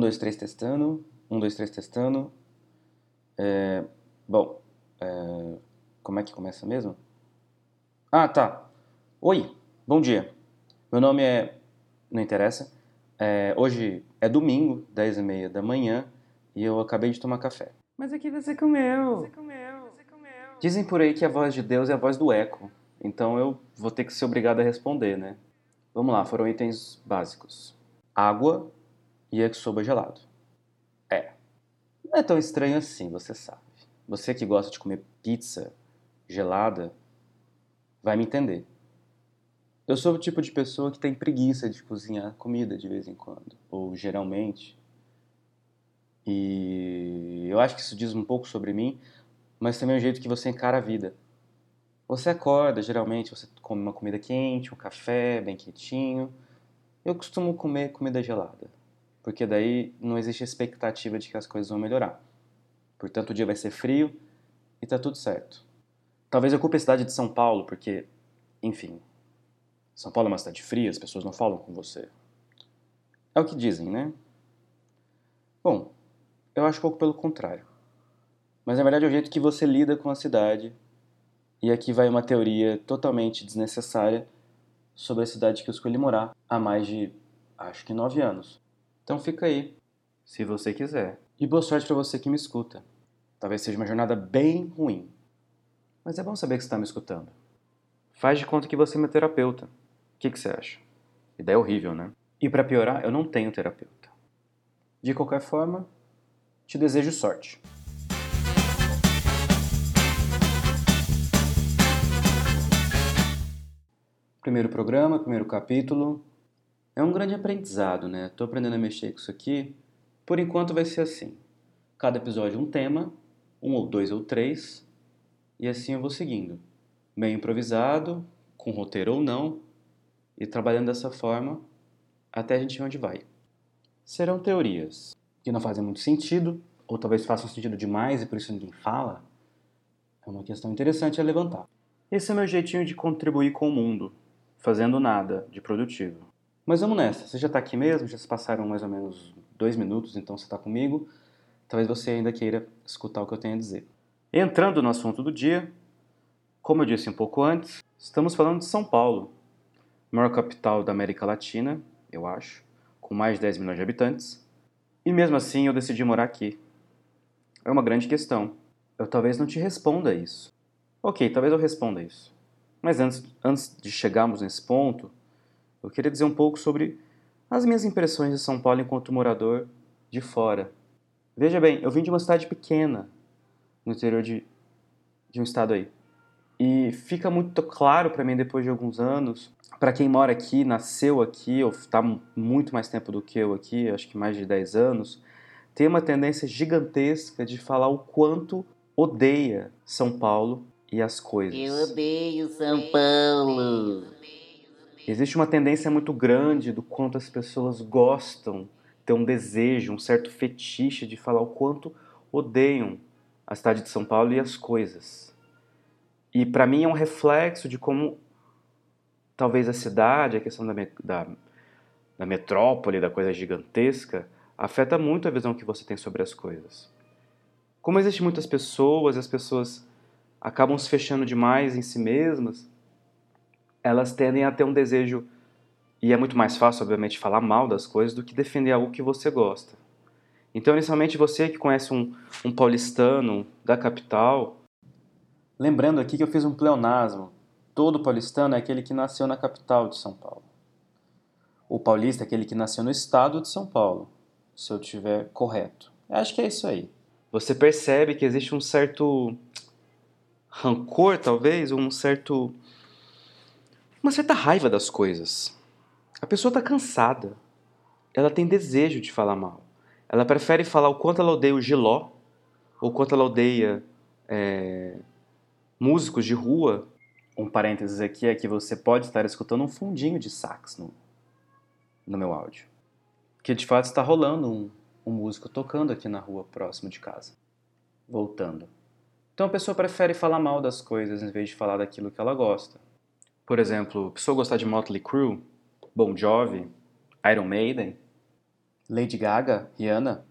dois, três, testando. Um, dois, três, testando. É, bom, é, como é que começa mesmo? Ah, tá. Oi, bom dia. Meu nome é. Não interessa. É, hoje é domingo, 10 e meia da manhã, e eu acabei de tomar café. Mas aqui você comeu. Você comeu, você comeu. Dizem por aí que a voz de Deus é a voz do eco, então eu vou ter que ser obrigado a responder, né? Vamos lá, foram itens básicos: água yakisoba gelado. É. Não é tão estranho assim, você sabe. Você que gosta de comer pizza gelada vai me entender. Eu sou o tipo de pessoa que tem preguiça de cozinhar comida de vez em quando, ou geralmente. E eu acho que isso diz um pouco sobre mim, mas também é o jeito que você encara a vida. Você acorda, geralmente você come uma comida quente, um café bem quentinho. Eu costumo comer comida gelada, porque daí não existe expectativa de que as coisas vão melhorar. Portanto, o dia vai ser frio e tá tudo certo. Talvez eu culpe a cidade de São Paulo, porque, enfim, São Paulo é uma cidade fria, as pessoas não falam com você. É o que dizem, né? Bom, eu acho pouco pelo contrário. Mas na verdade é o jeito que você lida com a cidade e aqui vai uma teoria totalmente desnecessária sobre a cidade que eu escolhi morar há mais de, acho que, nove anos. Então fica aí, se você quiser. E boa sorte para você que me escuta. Talvez seja uma jornada bem ruim. Mas é bom saber que você está me escutando. Faz de conta que você é meu terapeuta. O que, que você acha? Ideia horrível, né? E para piorar, eu não tenho terapeuta. De qualquer forma, te desejo sorte. Primeiro programa, primeiro capítulo. É um grande aprendizado, né? Estou aprendendo a mexer com isso aqui. Por enquanto vai ser assim. Cada episódio um tema, um ou dois ou três, e assim eu vou seguindo. Meio improvisado, com roteiro ou não, e trabalhando dessa forma até a gente ver onde vai. Serão teorias que não fazem muito sentido, ou talvez façam sentido demais e por isso ninguém fala. É uma questão interessante a levantar. Esse é meu jeitinho de contribuir com o mundo, fazendo nada de produtivo. Mas vamos nessa, você já está aqui mesmo, já se passaram mais ou menos dois minutos, então você está comigo. Talvez você ainda queira escutar o que eu tenho a dizer. Entrando no assunto do dia, como eu disse um pouco antes, estamos falando de São Paulo, maior capital da América Latina, eu acho, com mais de 10 milhões de habitantes. E mesmo assim eu decidi morar aqui. É uma grande questão. Eu talvez não te responda isso. Ok, talvez eu responda isso. Mas antes, antes de chegarmos nesse ponto, eu queria dizer um pouco sobre as minhas impressões de São Paulo enquanto morador de fora. Veja bem, eu vim de uma cidade pequena, no interior de, de um estado aí. E fica muito claro para mim depois de alguns anos, para quem mora aqui, nasceu aqui, ou está muito mais tempo do que eu aqui, acho que mais de 10 anos, tem uma tendência gigantesca de falar o quanto odeia São Paulo e as coisas. Eu odeio São Paulo. Existe uma tendência muito grande do quanto as pessoas gostam, tem um desejo, um certo fetiche de falar o quanto odeiam a cidade de São Paulo e as coisas. E para mim é um reflexo de como talvez a cidade, a questão da, da, da metrópole, da coisa gigantesca, afeta muito a visão que você tem sobre as coisas. Como existem muitas pessoas, as pessoas acabam se fechando demais em si mesmas, elas tendem a ter um desejo, e é muito mais fácil, obviamente, falar mal das coisas do que defender algo que você gosta. Então, inicialmente, você que conhece um, um paulistano da capital. Lembrando aqui que eu fiz um pleonasmo. Todo paulistano é aquele que nasceu na capital de São Paulo. O paulista é aquele que nasceu no estado de São Paulo, se eu tiver correto. Eu acho que é isso aí. Você percebe que existe um certo rancor, talvez, um certo. Uma certa raiva das coisas. A pessoa está cansada. Ela tem desejo de falar mal. Ela prefere falar o quanto ela odeia o giló, ou quanto ela odeia é, músicos de rua. Um parênteses aqui é que você pode estar escutando um fundinho de sax no, no meu áudio. Que de fato está rolando um, um músico tocando aqui na rua próximo de casa. Voltando. Então a pessoa prefere falar mal das coisas em vez de falar daquilo que ela gosta. Por exemplo, pessoa gostar de Motley Crue, Bon Jovi, Iron Maiden, Lady Gaga, Rihanna,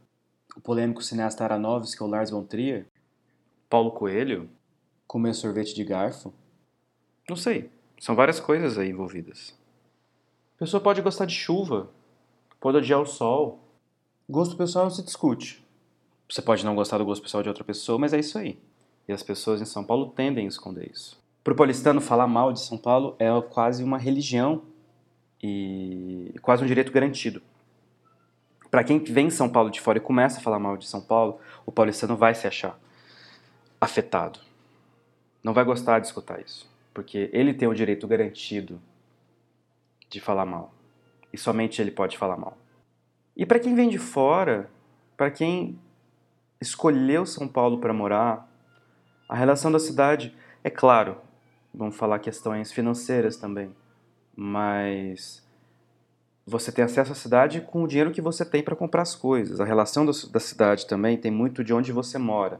o polêmico cineasta Aronofsky ou Lars von Trier, Paulo Coelho? comer sorvete de garfo, Não sei. São várias coisas aí envolvidas. Pessoa pode gostar de chuva, pode odiar o sol. gosto pessoal não se discute. Você pode não gostar do gosto pessoal de outra pessoa, mas é isso aí. E as pessoas em São Paulo tendem a esconder isso. Para o paulistano, falar mal de São Paulo é quase uma religião e quase um direito garantido. Para quem vem em São Paulo de fora e começa a falar mal de São Paulo, o paulistano vai se achar afetado. Não vai gostar de escutar isso, porque ele tem o direito garantido de falar mal. E somente ele pode falar mal. E para quem vem de fora, para quem escolheu São Paulo para morar, a relação da cidade, é claro, vamos falar questões financeiras também, mas você tem acesso à cidade com o dinheiro que você tem para comprar as coisas. A relação da, da cidade também tem muito de onde você mora.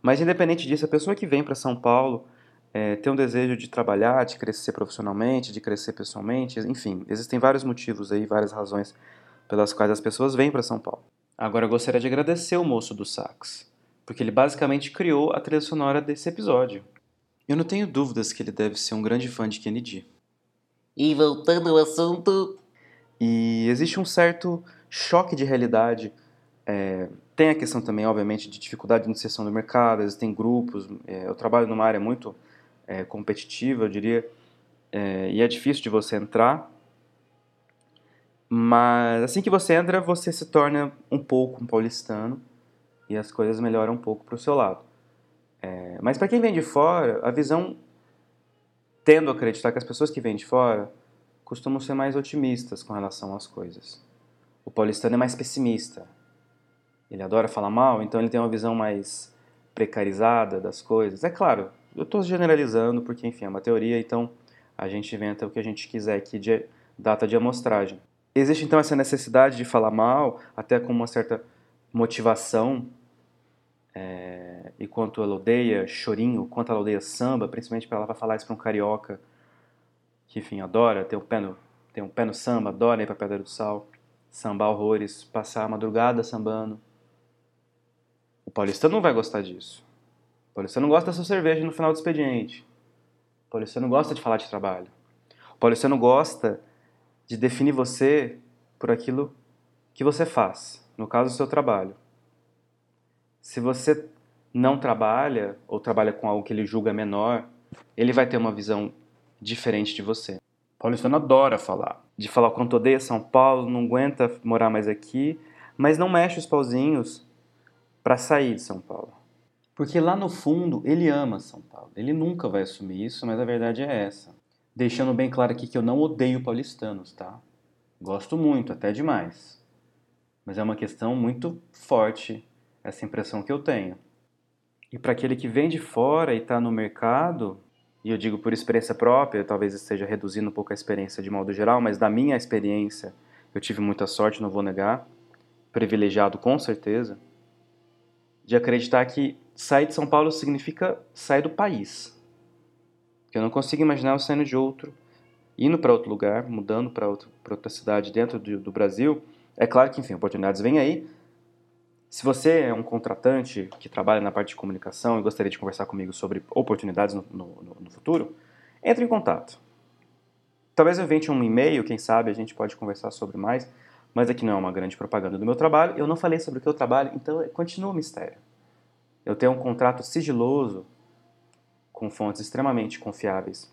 Mas independente disso, a pessoa que vem para São Paulo é, tem um desejo de trabalhar, de crescer profissionalmente, de crescer pessoalmente, enfim, existem vários motivos aí, várias razões pelas quais as pessoas vêm para São Paulo. Agora eu gostaria de agradecer o moço do sax, porque ele basicamente criou a trilha sonora desse episódio. Eu não tenho dúvidas que ele deve ser um grande fã de Kennedy. E voltando ao assunto, E existe um certo choque de realidade. É, tem a questão também, obviamente, de dificuldade de inserção no mercado, existem grupos. é, eu trabalho numa área muito é, competitiva, eu diria, é, e é difícil de você entrar. Mas assim que você entra, você se torna um pouco um paulistano e as coisas melhoram um pouco para o seu lado. É, mas para quem vem de fora, a visão tendo a acreditar que as pessoas que vêm de fora costumam ser mais otimistas com relação às coisas. O paulistano é mais pessimista. Ele adora falar mal, então ele tem uma visão mais precarizada das coisas. É claro, eu estou generalizando porque, enfim, é uma teoria, então a gente inventa o que a gente quiser aqui de data de amostragem. Existe então essa necessidade de falar mal, até com uma certa motivação, é, e quanto ela odeia chorinho, quanto ela odeia samba, principalmente para ela vai falar isso para um carioca que, enfim, adora ter um pé no, tem um pé no samba, adora ir para Pedra do Sal, sambar horrores, passar a madrugada sambando. O paulistano não vai gostar disso. O paulistano gosta da sua cerveja no final do expediente. O paulistano gosta de falar de trabalho. O paulistano gosta de definir você por aquilo que você faz, no caso, o seu trabalho. Se você não trabalha ou trabalha com algo que ele julga menor, ele vai ter uma visão diferente de você. Paulistano adora falar. De falar o quanto odeia São Paulo, não aguenta morar mais aqui, mas não mexe os pauzinhos para sair de São Paulo. Porque lá no fundo ele ama São Paulo. Ele nunca vai assumir isso, mas a verdade é essa. Deixando bem claro aqui que eu não odeio paulistanos, tá? Gosto muito, até demais. Mas é uma questão muito forte essa impressão que eu tenho. E para aquele que vem de fora e está no mercado, e eu digo por experiência própria, talvez esteja reduzindo um pouco a experiência de modo geral, mas da minha experiência eu tive muita sorte, não vou negar, privilegiado com certeza, de acreditar que sair de São Paulo significa sair do país. Eu não consigo imaginar eu saindo de outro, indo para outro lugar, mudando para outra cidade dentro do, do Brasil. É claro que, enfim, oportunidades vêm aí, se você é um contratante que trabalha na parte de comunicação e gostaria de conversar comigo sobre oportunidades no, no, no futuro, entre em contato. Talvez eu invente um e-mail, quem sabe a gente pode conversar sobre mais, mas aqui não é uma grande propaganda do meu trabalho. Eu não falei sobre o que eu trabalho, então continua o mistério. Eu tenho um contrato sigiloso com fontes extremamente confiáveis,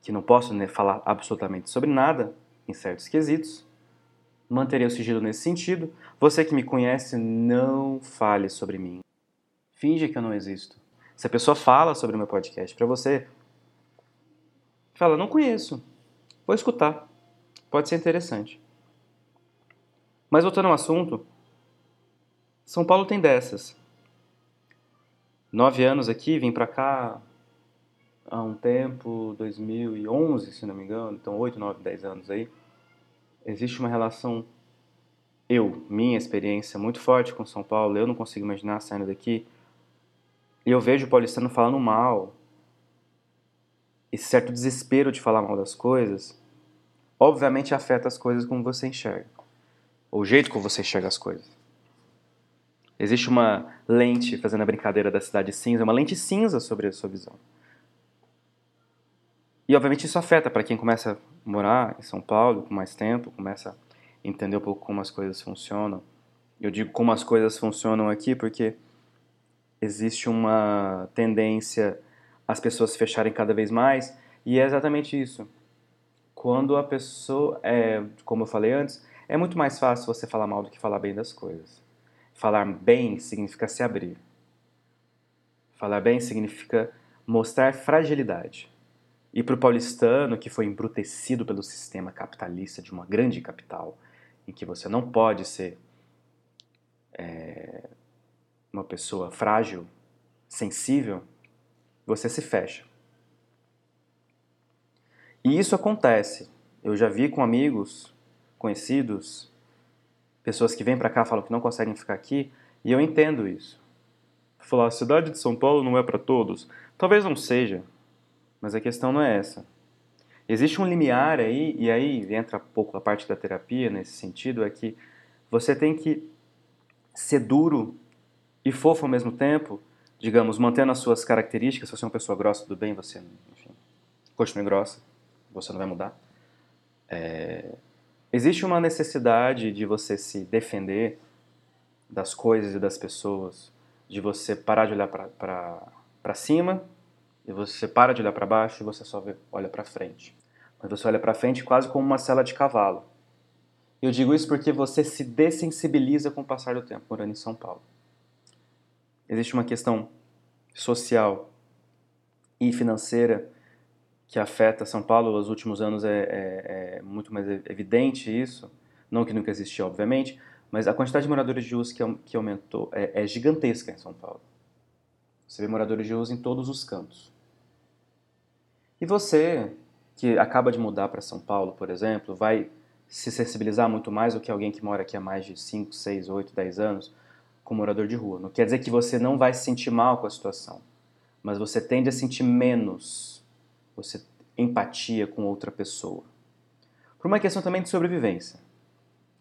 que não posso né, falar absolutamente sobre nada em certos quesitos, manterei o sigilo nesse sentido. Você que me conhece, não fale sobre mim. Finge que eu não existo. Se a pessoa fala sobre o meu podcast para você, fala, não conheço. Vou escutar. Pode ser interessante. Mas voltando ao assunto, São Paulo tem dessas. Nove anos aqui, vim para cá há um tempo, 2011, se não me engano, então oito, nove, dez anos aí existe uma relação eu, minha experiência muito forte com São Paulo, eu não consigo imaginar saindo daqui. E eu vejo o paulistano falando mal. Esse certo desespero de falar mal das coisas, obviamente afeta as coisas como você enxerga. o jeito como você enxerga as coisas. Existe uma lente, fazendo a brincadeira da cidade cinza, uma lente cinza sobre a sua visão. E obviamente isso afeta para quem começa a morar em São Paulo com mais tempo, começa a entender um pouco como as coisas funcionam. Eu digo como as coisas funcionam aqui porque existe uma tendência as pessoas se fecharem cada vez mais e é exatamente isso. Quando a pessoa, é, como eu falei antes, é muito mais fácil você falar mal do que falar bem das coisas. Falar bem significa se abrir. Falar bem significa mostrar fragilidade. E para o paulistano, que foi embrutecido pelo sistema capitalista de uma grande capital, em que você não pode ser é, uma pessoa frágil, sensível, você se fecha. E isso acontece. Eu já vi com amigos, conhecidos, pessoas que vêm para cá falam que não conseguem ficar aqui, e eu entendo isso. Falar, a cidade de São Paulo não é para todos. Talvez não seja, mas a questão não é essa. Existe um limiar aí, e aí entra pouco a parte da terapia nesse sentido, é que você tem que ser duro e fofo ao mesmo tempo, digamos, mantendo as suas características. Se você é uma pessoa grossa, tudo bem, você, enfim, continue grossa, você não vai mudar. É... Existe uma necessidade de você se defender das coisas e das pessoas, de você parar de olhar para cima e você para de olhar para baixo e você só vê, olha para frente. Mas você olha para frente quase como uma cela de cavalo. Eu digo isso porque você se dessensibiliza com o passar do tempo morando em São Paulo. Existe uma questão social e financeira que afeta São Paulo nos últimos anos é, é, é, muito mais evidente isso, não que nunca existiu, obviamente, mas a quantidade de moradores de rua que, que aumentou é, é, gigantesca em São Paulo. Você vê moradores de rua em todos os cantos. E você, que acaba de mudar para São Paulo, por exemplo, vai se sensibilizar muito mais do que alguém que mora aqui há mais de 5, 6, 8, 10 anos com morador de rua. Não quer dizer que você não vai se sentir mal com a situação, mas você tende a sentir menos você empatia com outra pessoa. Por uma questão também de sobrevivência.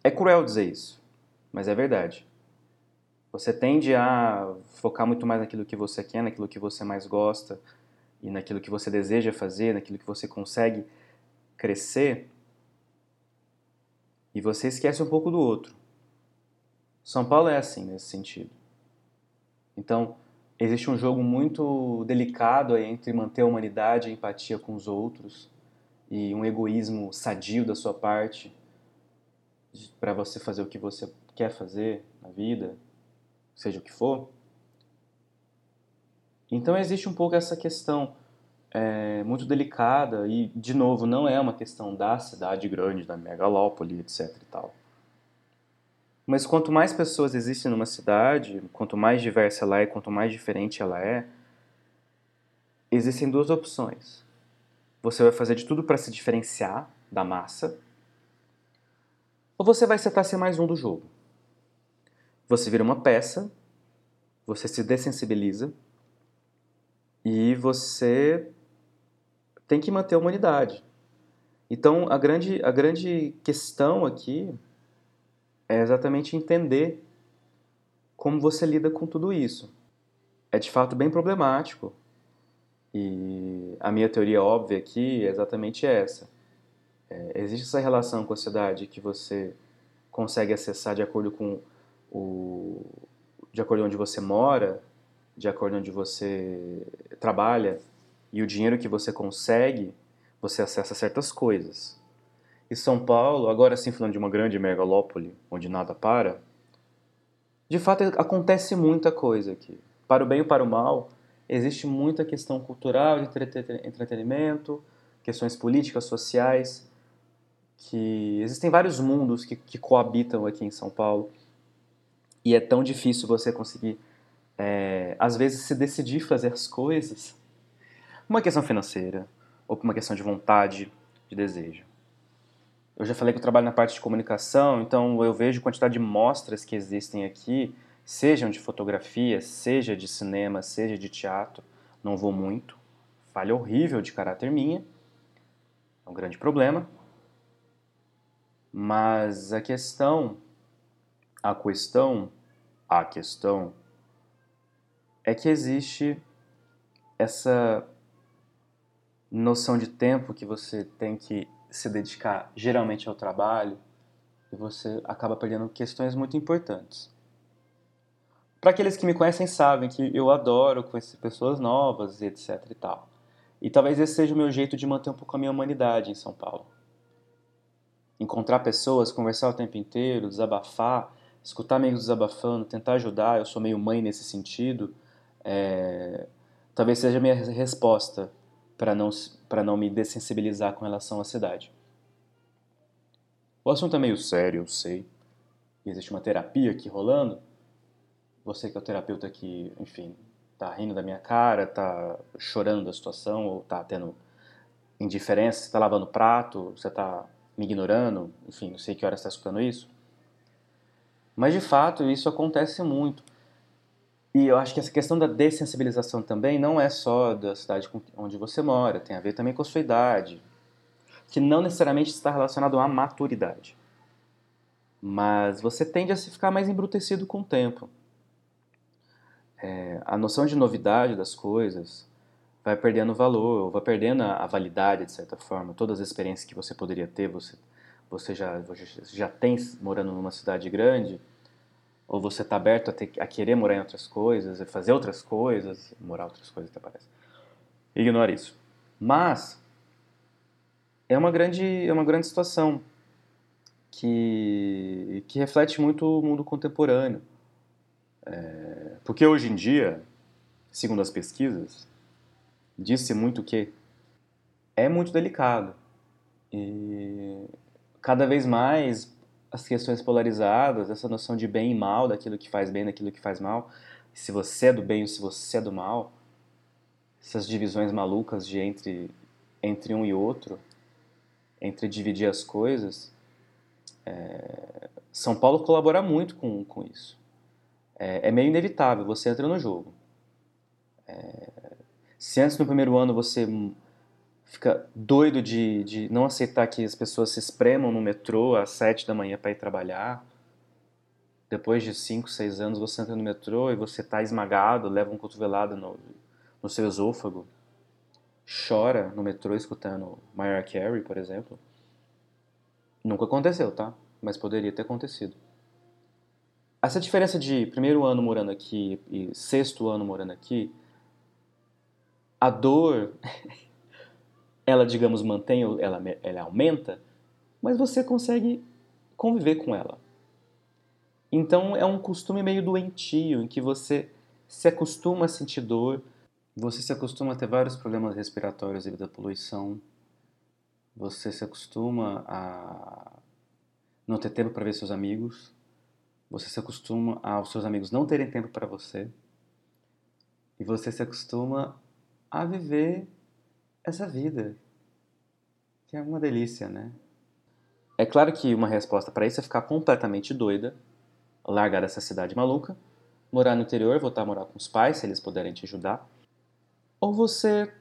É cruel dizer isso, mas é verdade. Você tende a focar muito mais naquilo que você quer, naquilo que você mais gosta e naquilo que você deseja fazer, naquilo que você consegue crescer, e você esquece um pouco do outro. São Paulo é assim nesse sentido. Então, existe um jogo muito delicado entre manter a humanidade a empatia com os outros e um egoísmo sadio da sua parte para você fazer o que você quer fazer na vida, seja o que for. Então existe um pouco essa questão é, muito delicada e, de novo, não é uma questão da cidade grande, da megalópole, etc. E tal. Mas quanto mais pessoas existem numa cidade, quanto mais diversa ela é, quanto mais diferente ela é, existem duas opções. Você vai fazer de tudo para se diferenciar da massa, ou você vai tentar ser mais um do jogo. Você vira uma peça, você se dessensibiliza e você tem que manter a humanidade. Então, a grande, a grande questão aqui é exatamente entender como você lida com tudo isso. É de fato bem problemático. E a minha teoria óbvia aqui é exatamente essa. É, existe essa relação com a cidade que você consegue acessar de acordo com o de acordo onde você mora, de acordo onde você trabalha e o dinheiro que você consegue, você acessa certas coisas. E São Paulo, agora sim falando de uma grande megalópole onde nada para, de fato acontece muita coisa aqui. Para o bem ou para o mal, existe muita questão cultural, de entretenimento, questões políticas, sociais, que existem vários mundos que, que coabitam aqui em São Paulo. E é tão difícil você conseguir, é, às vezes, se decidir fazer as coisas. Uma questão financeira, ou por uma questão de vontade, de desejo. Eu já falei que eu trabalho na parte de comunicação, então eu vejo a quantidade de mostras que existem aqui, sejam de fotografia, seja de cinema, seja de teatro. Não vou muito. Falha horrível de caráter minha. É um grande problema. Mas a questão A questão, a questão é que existe essa noção de tempo que você tem que se dedicar geralmente ao trabalho e você acaba perdendo questões muito importantes. Para aqueles que me conhecem sabem que eu adoro conhecer pessoas novas e etc e tal. E talvez esse seja o meu jeito de manter um pouco a minha humanidade em São Paulo. Encontrar pessoas, conversar o tempo inteiro, desabafar, escutar amigos desabafando, tentar ajudar. Eu sou meio mãe nesse sentido. É... Talvez seja a minha resposta para não, não me dessensibilizar com relação à cidade. O assunto é meio sério, eu sei. Existe uma terapia aqui rolando. Você que é o terapeuta que, enfim, tá rindo da minha cara, tá chorando da situação, ou tá tendo indiferença, você tá lavando prato, você tá me ignorando, enfim, não sei que hora você está escutando isso. Mas de fato, isso acontece muito. E eu acho que essa questão da dessensibilização também não é só da cidade onde você mora, tem a ver também com a sua idade, que não necessariamente está relacionado à maturidade. Mas você tende a se ficar mais embrutecido com o tempo é, a noção de novidade das coisas vai perdendo valor, vai perdendo a, validade de certa forma. Todas as experiências que você poderia ter, você, você, já, já tem morando numa cidade grande, ou você está aberto a, ter, a, querer morar em outras coisas, a fazer outras coisas, morar outras coisas até parece. Ignora isso. Mas é uma grande, é uma grande situação que, que reflete muito o mundo contemporâneo. É, porque hoje em dia, segundo as pesquisas, disse muito que é muito delicado. E cada vez mais as questões polarizadas, essa noção de bem e mal, daquilo que faz bem, daquilo que faz mal, se você é do bem ou se você é do mal, essas divisões malucas de entre, entre um e outro, entre dividir as coisas, é, São Paulo colabora muito com, com isso é, é meio inevitável, você entra no jogo. É, se antes no primeiro ano você fica doido de, de não aceitar que as pessoas se espremam no metrô às sete da manhã para ir trabalhar, depois de cinco, seis anos você entra no metrô e você está esmagado, leva um cotovelado no, no seu esôfago, chora no metrô escutando Mariah Carey, por exemplo. Nunca aconteceu, tá? Mas poderia ter acontecido. Essa diferença de primeiro ano morando aqui e sexto ano morando aqui, a dor, ela, digamos, mantém, ela, ela aumenta, mas você consegue conviver com ela. Então é um costume meio doentio, em que você se acostuma a sentir dor, você se acostuma a ter vários problemas respiratórios devido à poluição, você se acostuma a não ter tempo para ver seus amigos, você se acostuma aos seus amigos não terem tempo para você e você se acostuma a viver essa vida, que é uma delícia, né? É claro que uma resposta para isso é ficar completamente doida, largar essa cidade maluca, morar no interior, voltar a morar com os pais, se eles puderem te ajudar, ou você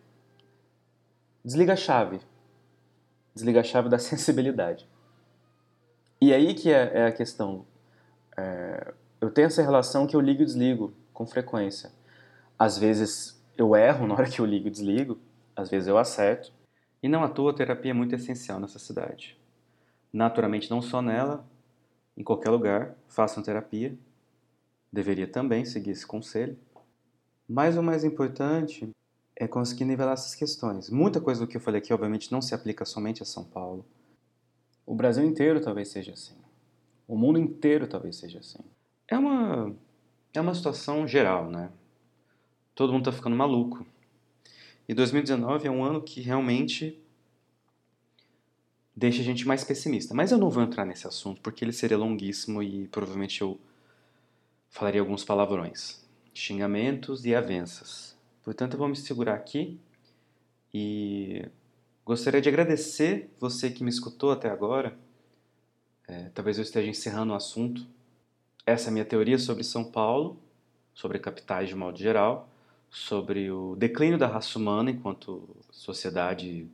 desliga a chave, desliga a chave da sensibilidade. E aí que é, é a questão é, eu tenho essa relação que eu ligo e desligo com frequência. Às vezes eu erro na hora que eu ligo e desligo, às vezes eu acerto. E não à toa a terapia é muito essencial nessa cidade. Naturalmente, não só nela, em qualquer lugar, façam terapia. Deveria também seguir esse conselho. Mas o mais importante é conseguir nivelar essas questões. Muita coisa do que eu falei aqui, obviamente, não se aplica somente a São Paulo. O Brasil inteiro talvez seja assim. O mundo inteiro talvez seja assim. É uma, é uma situação geral, né? Todo mundo está ficando maluco. E 2019 é um ano que realmente deixa a gente mais pessimista. Mas eu não vou entrar nesse assunto porque ele seria longuíssimo e provavelmente eu falaria alguns palavrões, xingamentos e avanças. Portanto, eu vou me segurar aqui e gostaria de agradecer você que me escutou até agora é, talvez eu esteja encerrando o assunto. Essa é a minha teoria sobre São Paulo, sobre capitais de modo geral, sobre o declínio da raça humana enquanto sociedade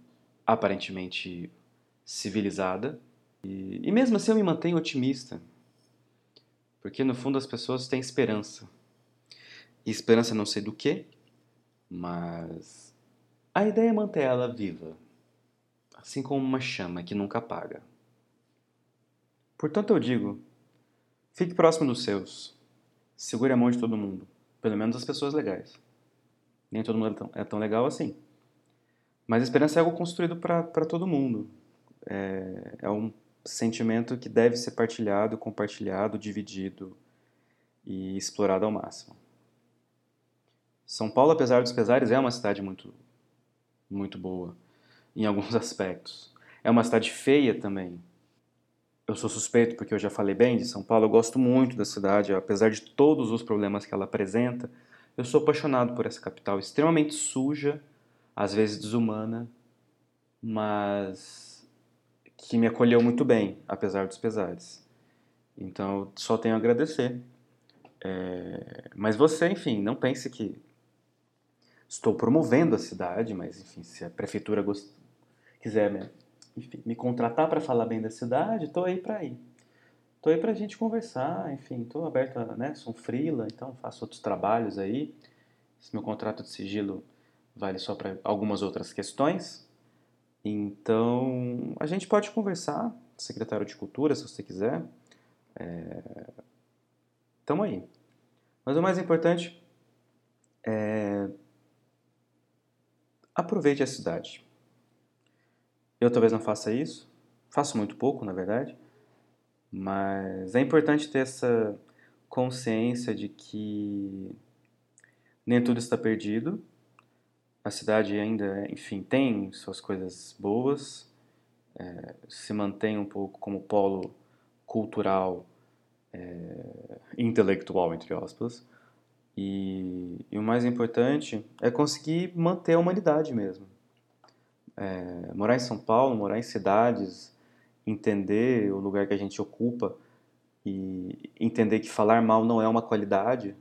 aparentemente civilizada. E, e mesmo assim eu me mantenho otimista. Porque no fundo as pessoas têm esperança. E esperança não sei do que, mas a ideia é manter ela viva, assim como uma chama que nunca apaga. Portanto, eu digo: fique próximo dos seus, segure a mão de todo mundo, pelo menos as pessoas legais. Nem todo mundo é tão, é tão legal assim. Mas a esperança é algo construído para todo mundo. É, é um sentimento que deve ser partilhado, compartilhado, dividido e explorado ao máximo. São Paulo, apesar dos pesares, é uma cidade muito, muito boa em alguns aspectos. É uma cidade feia também. Eu sou suspeito porque eu já falei bem de São Paulo. Eu gosto muito da cidade, apesar de todos os problemas que ela apresenta. Eu sou apaixonado por essa capital extremamente suja, às vezes desumana, mas que me acolheu muito bem, apesar dos pesares. Então, só tenho a agradecer. É... Mas você, enfim, não pense que estou promovendo a cidade, mas, enfim, se a prefeitura gost... quiser me, enfim, me contratar para falar bem da cidade, estou aí para ir. Estou aí para a gente conversar, enfim, estou aberto, a, né, sou um freela, então faço outros trabalhos aí. Esse meu contrato de sigilo vale só para algumas outras questões. Então, a gente pode conversar, secretário de Cultura, se você quiser. É... aí. Mas o mais importante é aproveite a cidade. Eu talvez não faça isso, faço muito pouco, na verdade, mas é importante ter essa consciência de que nem tudo está perdido a cidade ainda, enfim, tem suas coisas boas, é, se mantém um pouco como polo cultural, é, intelectual, entre aspas, e, e, o mais importante é conseguir manter a humanidade mesmo. É, morar em São Paulo, morar em cidades, entender o lugar que a gente ocupa e entender que falar mal não é uma qualidade,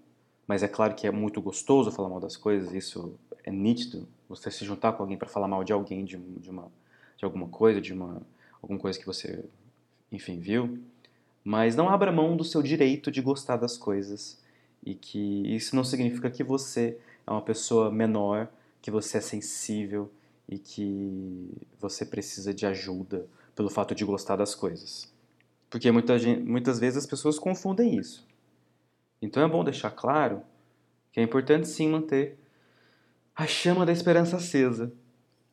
mas é claro que é muito gostoso falar mal das coisas, isso é nítido. Você se juntar com alguém para falar mal de alguém, de, de, uma, de alguma coisa, de uma, alguma coisa que você, enfim, viu. Mas não abra mão do seu direito de gostar das coisas e que isso não significa que você é uma pessoa menor, que você é sensível e que você precisa de ajuda pelo fato de gostar das coisas. Porque muita gente, muitas vezes as pessoas confundem isso. Então é bom deixar claro que é importante sim manter a chama da esperança acesa.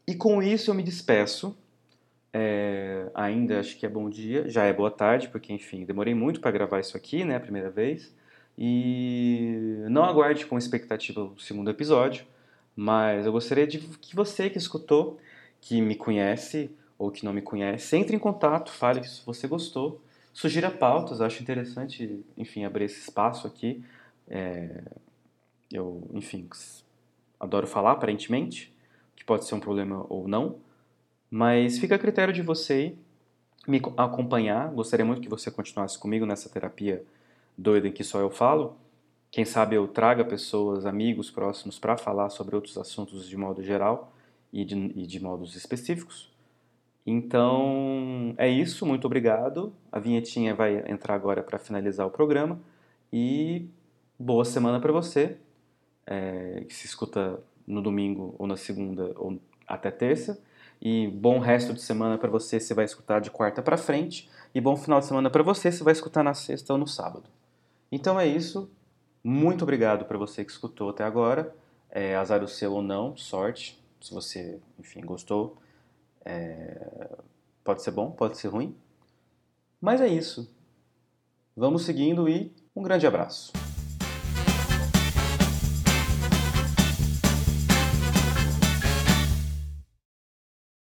E com isso eu me despeço. É, ainda acho que é bom dia, já é boa tarde, porque enfim, demorei muito para gravar isso aqui, né, a primeira vez. E não aguarde com expectativa o segundo episódio, mas eu gostaria de que você que escutou, que me conhece ou que não me conhece, entre em contato, fale se você gostou, sugira pautas, acho interessante, enfim, abrir esse espaço aqui. É, eu, enfim, adoro falar, aparentemente, que pode ser um problema ou não, mas fica a critério de você me acompanhar. Gostaria muito que você continuasse comigo nessa terapia doida em que só eu falo. Quem sabe eu traga pessoas, amigos próximos para falar sobre outros assuntos de modo geral e de, e de modos específicos. Então é isso, muito obrigado. A vinhetinha vai entrar agora para finalizar o programa e boa semana para você é, que se escuta no domingo ou na segunda ou até terça. E bom resto de semana para você se vai escutar de quarta para frente. E bom final de semana para você se vai escutar na sexta ou no sábado. Então é isso. Muito obrigado para você que escutou até agora. É, azar o seu ou não, sorte. Se você, enfim, gostou. É... Pode ser bom, pode ser ruim. Mas é isso. Vamos seguindo e um grande abraço.